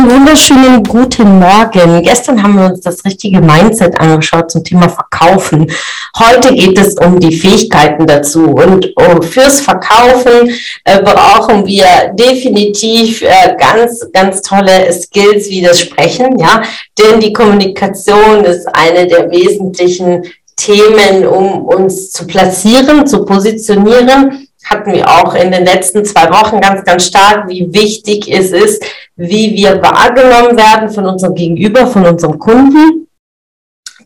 Einen wunderschönen guten Morgen. Gestern haben wir uns das richtige Mindset angeschaut zum Thema Verkaufen. Heute geht es um die Fähigkeiten dazu. Und fürs Verkaufen äh, brauchen wir definitiv äh, ganz, ganz tolle Skills wie das Sprechen. Ja, denn die Kommunikation ist eine der wesentlichen Themen, um uns zu platzieren, zu positionieren hatten wir auch in den letzten zwei Wochen ganz, ganz stark, wie wichtig es ist, wie wir wahrgenommen werden von unserem Gegenüber, von unserem Kunden.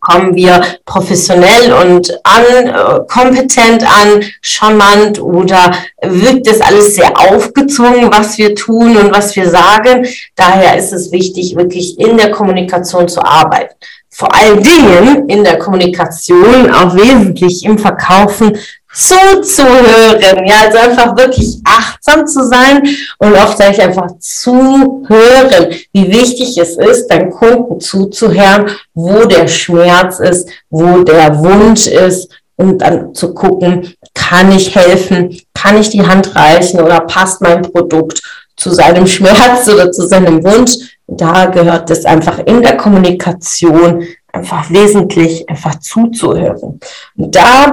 Kommen wir professionell und an, äh, kompetent an, charmant oder wirkt das alles sehr aufgezwungen, was wir tun und was wir sagen? Daher ist es wichtig, wirklich in der Kommunikation zu arbeiten vor allen Dingen in der Kommunikation, auch wesentlich im Verkaufen zuzuhören. Ja, also einfach wirklich achtsam zu sein und oft sage ich einfach zuhören, wie wichtig es ist, deinem Kunden zuzuhören, wo der Schmerz ist, wo der Wunsch ist und dann zu gucken, kann ich helfen, kann ich die Hand reichen oder passt mein Produkt zu seinem Schmerz oder zu seinem Wunsch. Da gehört es einfach in der Kommunikation einfach wesentlich einfach zuzuhören. Und da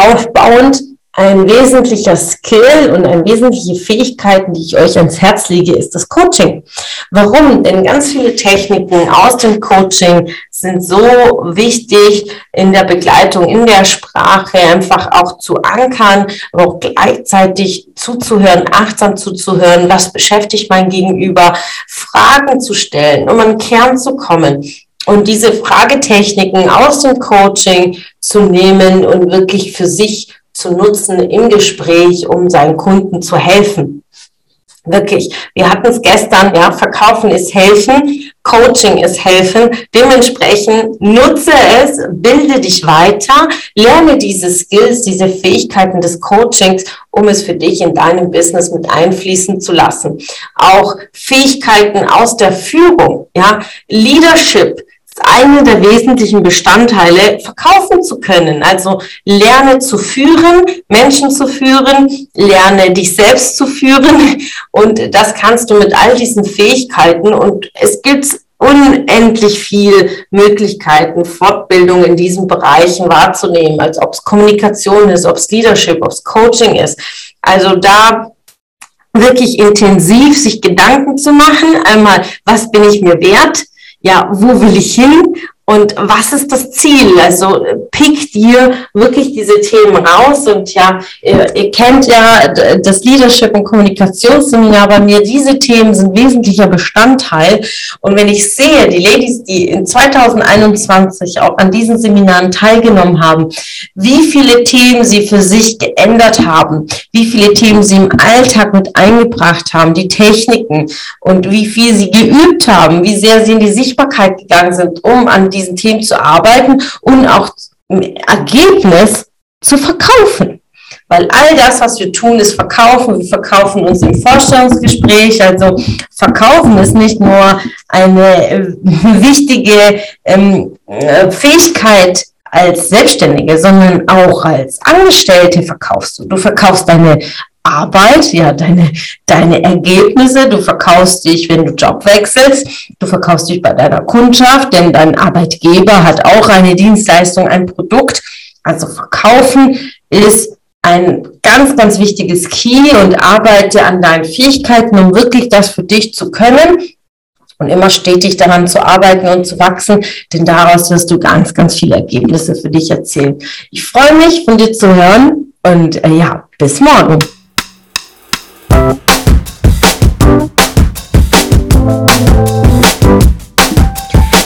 aufbauend ein wesentlicher Skill und eine wesentliche Fähigkeiten, die ich euch ans Herz lege, ist das Coaching. Warum? Denn ganz viele Techniken aus dem Coaching sind so wichtig in der Begleitung, in der Sprache, einfach auch zu ankern, aber auch gleichzeitig zuzuhören, achtsam zuzuhören, was beschäftigt mein Gegenüber, Fragen zu stellen, um an den Kern zu kommen und diese Fragetechniken aus dem Coaching zu nehmen und wirklich für sich zu nutzen im Gespräch, um seinen Kunden zu helfen. Wirklich, wir hatten es gestern, ja, verkaufen ist helfen, Coaching ist helfen. Dementsprechend nutze es, bilde dich weiter, lerne diese Skills, diese Fähigkeiten des Coachings, um es für dich in deinem Business mit einfließen zu lassen. Auch Fähigkeiten aus der Führung, ja, Leadership, eine der wesentlichen Bestandteile, verkaufen zu können. Also lerne zu führen, Menschen zu führen, lerne dich selbst zu führen. Und das kannst du mit all diesen Fähigkeiten. Und es gibt unendlich viel Möglichkeiten, Fortbildung in diesen Bereichen wahrzunehmen, als ob es Kommunikation ist, ob es Leadership, ob es Coaching ist. Also da wirklich intensiv sich Gedanken zu machen. Einmal, was bin ich mir wert? Ja, wo will ich hin und was ist das Ziel? Also pick dir wirklich diese Themen raus und ja, ihr, ihr kennt ja das Leadership und Kommunikationsseminar bei mir. Diese Themen sind wesentlicher Bestandteil. Und wenn ich sehe, die Ladies, die in 2021 auch an diesen Seminaren teilgenommen haben, wie viele Themen sie für sich geändert haben, wie viele Themen sie im Alltag mit eingebracht haben, die Techniken und wie viel sie geübt haben, wie sehr sie in die Sichtbarkeit gegangen sind, um an die diesen Themen zu arbeiten und auch Ergebnis zu verkaufen. Weil all das, was wir tun, ist verkaufen. Wir verkaufen uns im Vorstellungsgespräch. Also verkaufen ist nicht nur eine äh, wichtige ähm, äh, Fähigkeit als Selbstständige, sondern auch als Angestellte verkaufst du. Du verkaufst deine Arbeit, ja, deine, deine Ergebnisse. Du verkaufst dich, wenn du Job wechselst. Du verkaufst dich bei deiner Kundschaft, denn dein Arbeitgeber hat auch eine Dienstleistung, ein Produkt. Also verkaufen ist ein ganz, ganz wichtiges Key und arbeite an deinen Fähigkeiten, um wirklich das für dich zu können und immer stetig daran zu arbeiten und zu wachsen, denn daraus wirst du ganz, ganz viele Ergebnisse für dich erzielen. Ich freue mich, von dir zu hören und äh, ja, bis morgen.